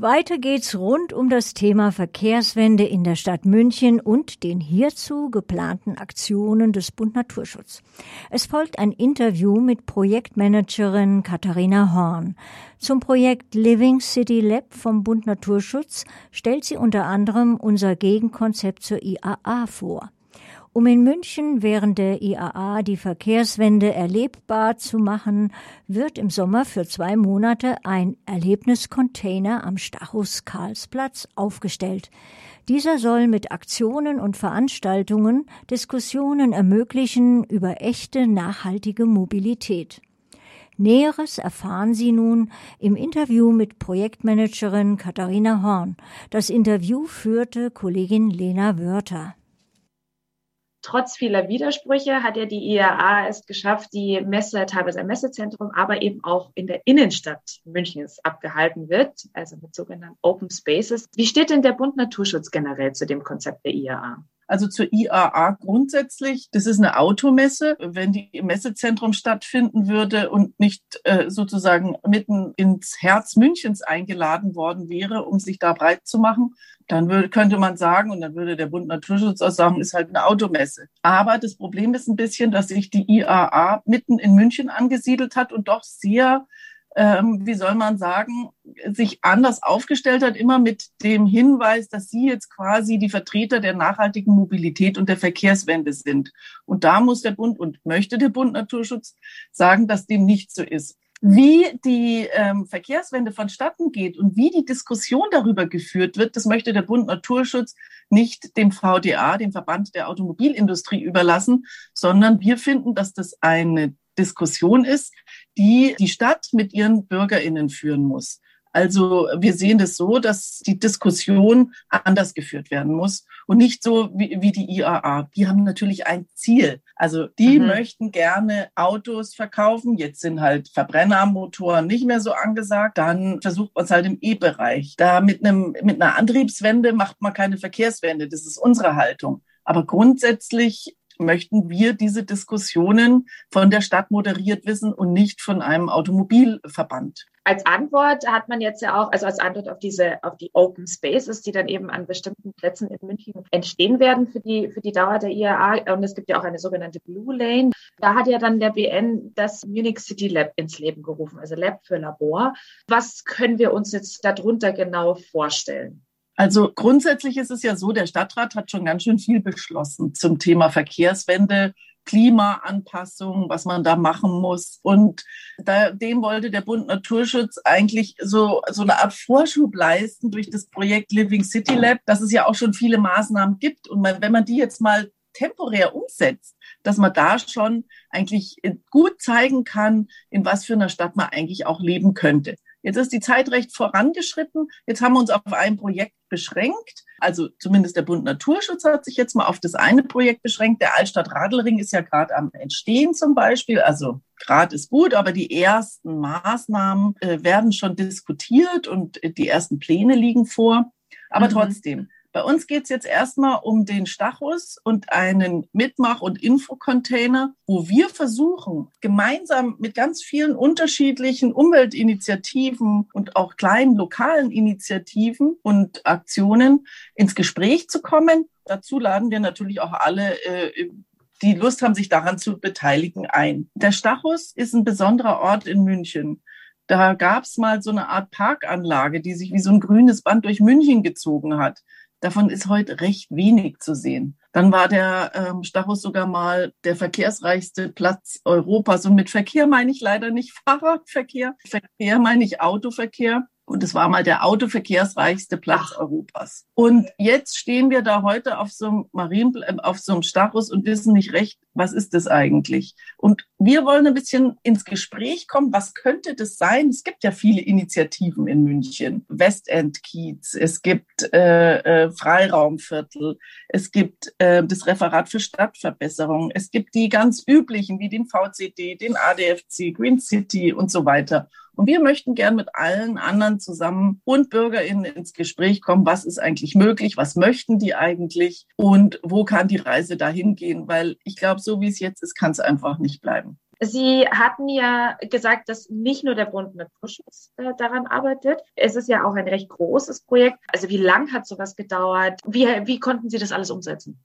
Weiter geht's rund um das Thema Verkehrswende in der Stadt München und den hierzu geplanten Aktionen des Bund Naturschutz. Es folgt ein Interview mit Projektmanagerin Katharina Horn. Zum Projekt Living City Lab vom Bund Naturschutz stellt sie unter anderem unser Gegenkonzept zur IAA vor. Um in München während der IAA die Verkehrswende erlebbar zu machen, wird im Sommer für zwei Monate ein Erlebniscontainer am Stachus Karlsplatz aufgestellt. Dieser soll mit Aktionen und Veranstaltungen Diskussionen ermöglichen über echte nachhaltige Mobilität. Näheres erfahren Sie nun im Interview mit Projektmanagerin Katharina Horn. Das Interview führte Kollegin Lena Wörter trotz vieler Widersprüche hat ja die IAA es geschafft, die Messe teilweise im Messezentrum, aber eben auch in der Innenstadt Münchens abgehalten wird, also mit sogenannten Open Spaces. Wie steht denn der Bund Naturschutz generell zu dem Konzept der IAA? Also zur IAA grundsätzlich, das ist eine Automesse. Wenn die im Messezentrum stattfinden würde und nicht äh, sozusagen mitten ins Herz Münchens eingeladen worden wäre, um sich da breit zu machen, dann würde, könnte man sagen, und dann würde der Bund Naturschutz auch sagen, ist halt eine Automesse. Aber das Problem ist ein bisschen, dass sich die IAA mitten in München angesiedelt hat und doch sehr, ähm, wie soll man sagen, sich anders aufgestellt hat, immer mit dem Hinweis, dass sie jetzt quasi die Vertreter der nachhaltigen Mobilität und der Verkehrswende sind. Und da muss der Bund und möchte der Bund Naturschutz sagen, dass dem nicht so ist wie die ähm, Verkehrswende vonstatten geht und wie die Diskussion darüber geführt wird, das möchte der Bund Naturschutz nicht dem VDA, dem Verband der Automobilindustrie, überlassen, sondern wir finden, dass das eine Diskussion ist, die die Stadt mit ihren Bürgerinnen führen muss. Also wir sehen das so, dass die Diskussion anders geführt werden muss und nicht so wie, wie die IAA. Die haben natürlich ein Ziel. Also die mhm. möchten gerne Autos verkaufen. Jetzt sind halt Verbrennermotoren nicht mehr so angesagt. Dann versucht man es halt im E-Bereich. Da mit einem, mit einer Antriebswende macht man keine Verkehrswende. Das ist unsere Haltung. Aber grundsätzlich möchten wir diese Diskussionen von der Stadt moderiert wissen und nicht von einem Automobilverband als Antwort hat man jetzt ja auch, also als Antwort auf diese, auf die Open Spaces, die dann eben an bestimmten Plätzen in München entstehen werden für die, für die Dauer der IAA. Und es gibt ja auch eine sogenannte Blue Lane. Da hat ja dann der BN das Munich City Lab ins Leben gerufen, also Lab für Labor. Was können wir uns jetzt darunter genau vorstellen? Also grundsätzlich ist es ja so, der Stadtrat hat schon ganz schön viel beschlossen zum Thema Verkehrswende, Klimaanpassung, was man da machen muss. Und da, dem wollte der Bund Naturschutz eigentlich so, so eine Art Vorschub leisten durch das Projekt Living City Lab, dass es ja auch schon viele Maßnahmen gibt. Und man, wenn man die jetzt mal temporär umsetzt, dass man da schon eigentlich gut zeigen kann, in was für einer Stadt man eigentlich auch leben könnte. Jetzt ist die Zeit recht vorangeschritten. Jetzt haben wir uns auf ein Projekt beschränkt. Also zumindest der Bund Naturschutz hat sich jetzt mal auf das eine Projekt beschränkt. Der Altstadt Radlring ist ja gerade am Entstehen zum Beispiel. Also gerade ist gut, aber die ersten Maßnahmen äh, werden schon diskutiert und die ersten Pläne liegen vor. Aber mhm. trotzdem, bei uns geht es jetzt erstmal um den Stachus und einen Mitmach- und Infocontainer, wo wir versuchen, gemeinsam mit ganz vielen unterschiedlichen Umweltinitiativen und auch kleinen lokalen Initiativen und Aktionen ins Gespräch zu kommen. Dazu laden wir natürlich auch alle äh, die Lust haben, sich daran zu beteiligen, ein. Der Stachus ist ein besonderer Ort in München. Da gab es mal so eine Art Parkanlage, die sich wie so ein grünes Band durch München gezogen hat. Davon ist heute recht wenig zu sehen. Dann war der ähm, Stachus sogar mal der verkehrsreichste Platz Europas. Und mit Verkehr meine ich leider nicht Fahrradverkehr. Verkehr meine ich Autoverkehr. Und es war mal der autoverkehrsreichste Platz Ach. Europas. Und jetzt stehen wir da heute auf so einem Marien, äh, auf so einem Stachus und wissen nicht recht, was ist das eigentlich? Und wir wollen ein bisschen ins Gespräch kommen. Was könnte das sein? Es gibt ja viele Initiativen in München. Westend Kiez. Es gibt äh, äh, Freiraumviertel. Es gibt äh, das Referat für Stadtverbesserung. Es gibt die ganz üblichen wie den VCD, den ADFC, Green City und so weiter. Und wir möchten gern mit allen anderen zusammen und BürgerInnen ins Gespräch kommen, was ist eigentlich möglich, was möchten die eigentlich und wo kann die Reise dahin gehen, weil ich glaube, so wie es jetzt ist, kann es einfach nicht bleiben. Sie hatten ja gesagt, dass nicht nur der Bund Naturschutz äh, daran arbeitet. Es ist ja auch ein recht großes Projekt. Also wie lang hat sowas gedauert? Wie, wie konnten Sie das alles umsetzen?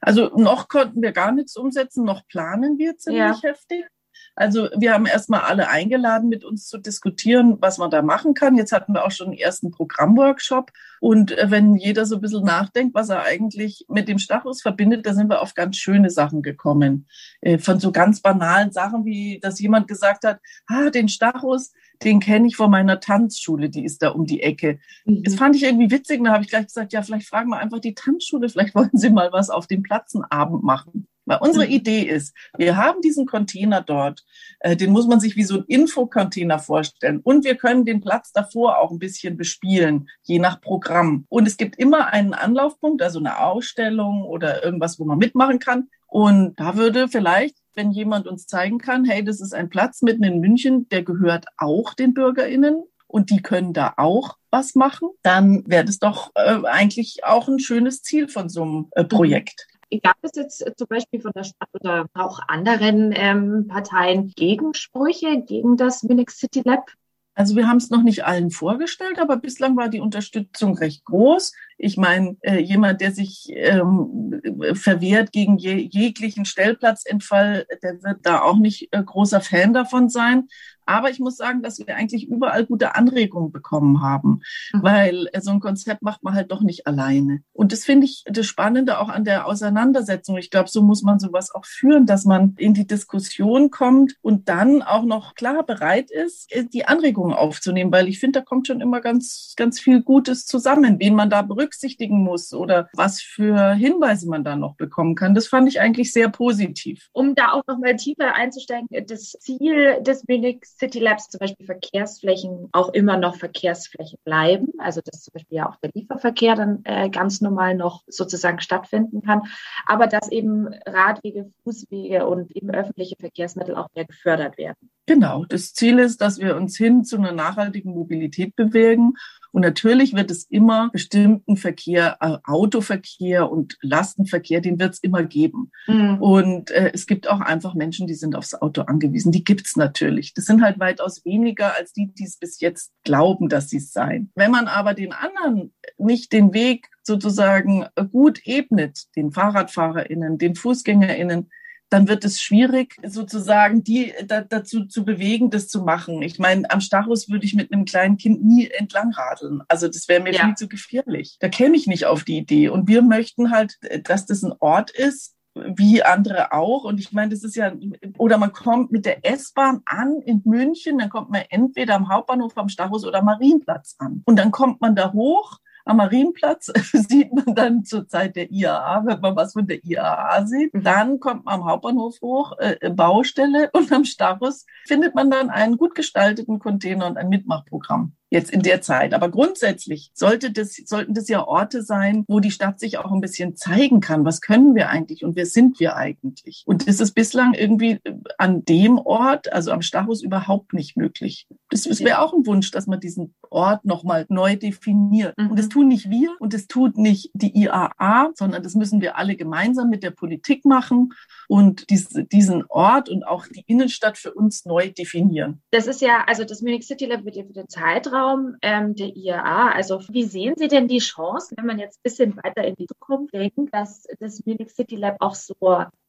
Also noch konnten wir gar nichts umsetzen, noch planen wir ziemlich ja. heftig. Also wir haben erstmal alle eingeladen, mit uns zu diskutieren, was man da machen kann. Jetzt hatten wir auch schon den ersten Programmworkshop. Und äh, wenn jeder so ein bisschen nachdenkt, was er eigentlich mit dem Stachus verbindet, da sind wir auf ganz schöne Sachen gekommen. Äh, von so ganz banalen Sachen, wie dass jemand gesagt hat, ah, den Stachus, den kenne ich von meiner Tanzschule, die ist da um die Ecke. Mhm. Das fand ich irgendwie witzig. Und da habe ich gleich gesagt, ja, vielleicht fragen wir einfach die Tanzschule, vielleicht wollen sie mal was auf dem Platzenabend machen. Weil unsere mhm. Idee ist, wir haben diesen Container dort, äh, den muss man sich wie so ein Infocontainer vorstellen. Und wir können den Platz davor auch ein bisschen bespielen, je nach Programm. Und es gibt immer einen Anlaufpunkt, also eine Ausstellung oder irgendwas, wo man mitmachen kann. Und da würde vielleicht, wenn jemand uns zeigen kann, hey, das ist ein Platz mitten in München, der gehört auch den BürgerInnen und die können da auch was machen, dann wäre das doch äh, eigentlich auch ein schönes Ziel von so einem äh, Projekt. Gab es jetzt zum Beispiel von der Stadt oder auch anderen ähm, Parteien Gegensprüche gegen das Minix City Lab? Also wir haben es noch nicht allen vorgestellt, aber bislang war die Unterstützung recht groß. Ich meine, äh, jemand, der sich ähm, verwehrt gegen je, jeglichen Stellplatzentfall, der wird da auch nicht äh, großer Fan davon sein. Aber ich muss sagen, dass wir eigentlich überall gute Anregungen bekommen haben, mhm. weil äh, so ein Konzept macht man halt doch nicht alleine. Und das finde ich das Spannende auch an der Auseinandersetzung. Ich glaube, so muss man sowas auch führen, dass man in die Diskussion kommt und dann auch noch klar bereit ist, äh, die Anregungen aufzunehmen, weil ich finde, da kommt schon immer ganz, ganz viel Gutes zusammen, wen man da berücksichtigen muss oder was für Hinweise man da noch bekommen kann. Das fand ich eigentlich sehr positiv. Um da auch noch mal tiefer einzusteigen, das Ziel des Minix City Labs zum Beispiel Verkehrsflächen auch immer noch Verkehrsflächen bleiben. Also dass zum Beispiel ja auch der Lieferverkehr dann äh, ganz normal noch sozusagen stattfinden kann. Aber dass eben Radwege, Fußwege und eben öffentliche Verkehrsmittel auch mehr gefördert werden. Genau. Das Ziel ist, dass wir uns hin zu einer nachhaltigen Mobilität bewegen und natürlich wird es immer bestimmten Verkehr, äh, Autoverkehr und Lastenverkehr, den wird es immer geben. Mhm. Und äh, es gibt auch einfach Menschen, die sind aufs Auto angewiesen. Die gibt's natürlich. Das sind halt weitaus weniger als die, die es bis jetzt glauben, dass sie es seien. Wenn man aber den anderen nicht den Weg sozusagen gut ebnet, den FahrradfahrerInnen, den FußgängerInnen, dann wird es schwierig, sozusagen die da, dazu zu bewegen, das zu machen. Ich meine, am Stachus würde ich mit einem kleinen Kind nie entlangradeln. Also das wäre mir ja. viel zu gefährlich. Da käme ich nicht auf die Idee. Und wir möchten halt, dass das ein Ort ist, wie andere auch. Und ich meine, das ist ja, oder man kommt mit der S-Bahn an in München, dann kommt man entweder am Hauptbahnhof am Stachus oder am Marienplatz an. Und dann kommt man da hoch am Marienplatz sieht man dann zur Zeit der IAA, wenn man was von der IAA sieht. Mhm. Dann kommt man am Hauptbahnhof hoch, äh, Baustelle und am Starus findet man dann einen gut gestalteten Container und ein Mitmachprogramm jetzt in der Zeit. Aber grundsätzlich sollte das, sollten das ja Orte sein, wo die Stadt sich auch ein bisschen zeigen kann. Was können wir eigentlich und wer sind wir eigentlich? Und das ist bislang irgendwie an dem Ort, also am Stachus, überhaupt nicht möglich. Das, das wäre auch ein Wunsch, dass man diesen Ort nochmal neu definiert. Mhm. Und das tun nicht wir und das tut nicht die IAA, sondern das müssen wir alle gemeinsam mit der Politik machen und diese, diesen Ort und auch die Innenstadt für uns neu definieren. Das ist ja, also das Munich City Lab wird ja für den Zeitraum ähm, der IAA. Also wie sehen Sie denn die Chance, wenn man jetzt ein bisschen weiter in die Zukunft denkt, dass das Munich City Lab auch so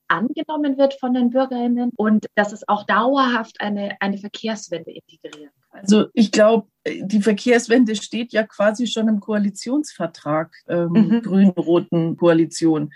angenommen wird von den Bürgerinnen und dass es auch dauerhaft eine, eine Verkehrswende integrieren kann? Also ich glaube, die Verkehrswende steht ja quasi schon im Koalitionsvertrag ähm, mhm. grün-roten Koalition.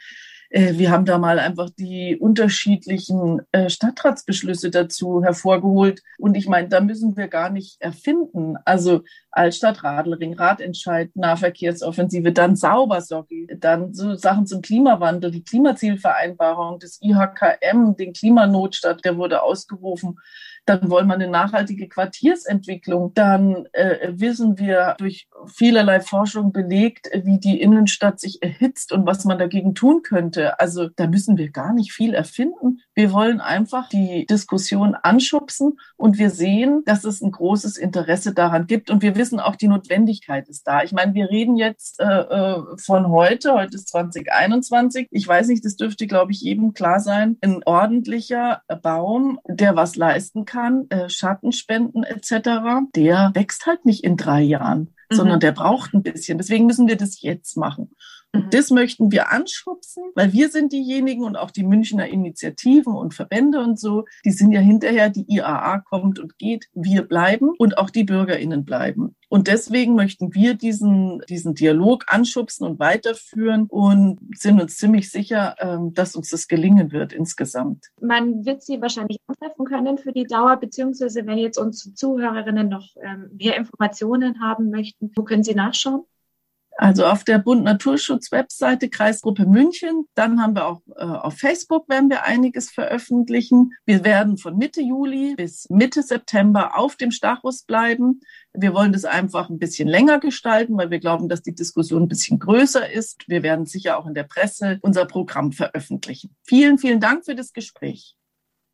Äh, wir haben da mal einfach die unterschiedlichen äh, Stadtratsbeschlüsse dazu hervorgeholt. Und ich meine, da müssen wir gar nicht erfinden. Also Altstadt, Radlring, Radentscheid, Nahverkehrsoffensive, dann Saubersockel, dann so Sachen zum Klimawandel, die Klimazielvereinbarung des IHKM, den Klimanotstadt, der wurde ausgerufen. Dann wollen wir eine nachhaltige Quartiersentwicklung. Dann äh, wissen wir durch vielerlei Forschung belegt, wie die Innenstadt sich erhitzt und was man dagegen tun könnte. Also da müssen wir gar nicht viel erfinden. Wir wollen einfach die Diskussion anschubsen und wir sehen, dass es ein großes Interesse daran gibt und wir wissen auch, die Notwendigkeit ist da. Ich meine, wir reden jetzt äh, äh von heute, heute ist 2021. Ich weiß nicht, das dürfte, glaube ich, jedem klar sein. Ein ordentlicher Baum, der was leisten kann, äh, Schattenspenden etc., der wächst halt nicht in drei Jahren, mhm. sondern der braucht ein bisschen. Deswegen müssen wir das jetzt machen. Und mhm. das möchten wir anschubsen, weil wir sind diejenigen und auch die Münchner Initiativen und Verbände und so, die sind ja hinterher, die IAA kommt und geht, wir bleiben und auch die BürgerInnen bleiben. Und deswegen möchten wir diesen, diesen Dialog anschubsen und weiterführen und sind uns ziemlich sicher, ähm, dass uns das gelingen wird insgesamt. Man wird Sie wahrscheinlich antreffen können für die Dauer, beziehungsweise wenn jetzt unsere Zuhörerinnen noch ähm, mehr Informationen haben möchten, wo können Sie nachschauen? Also auf der Bund Naturschutz Webseite Kreisgruppe München. Dann haben wir auch äh, auf Facebook werden wir einiges veröffentlichen. Wir werden von Mitte Juli bis Mitte September auf dem Stachus bleiben. Wir wollen das einfach ein bisschen länger gestalten, weil wir glauben, dass die Diskussion ein bisschen größer ist. Wir werden sicher auch in der Presse unser Programm veröffentlichen. Vielen, vielen Dank für das Gespräch.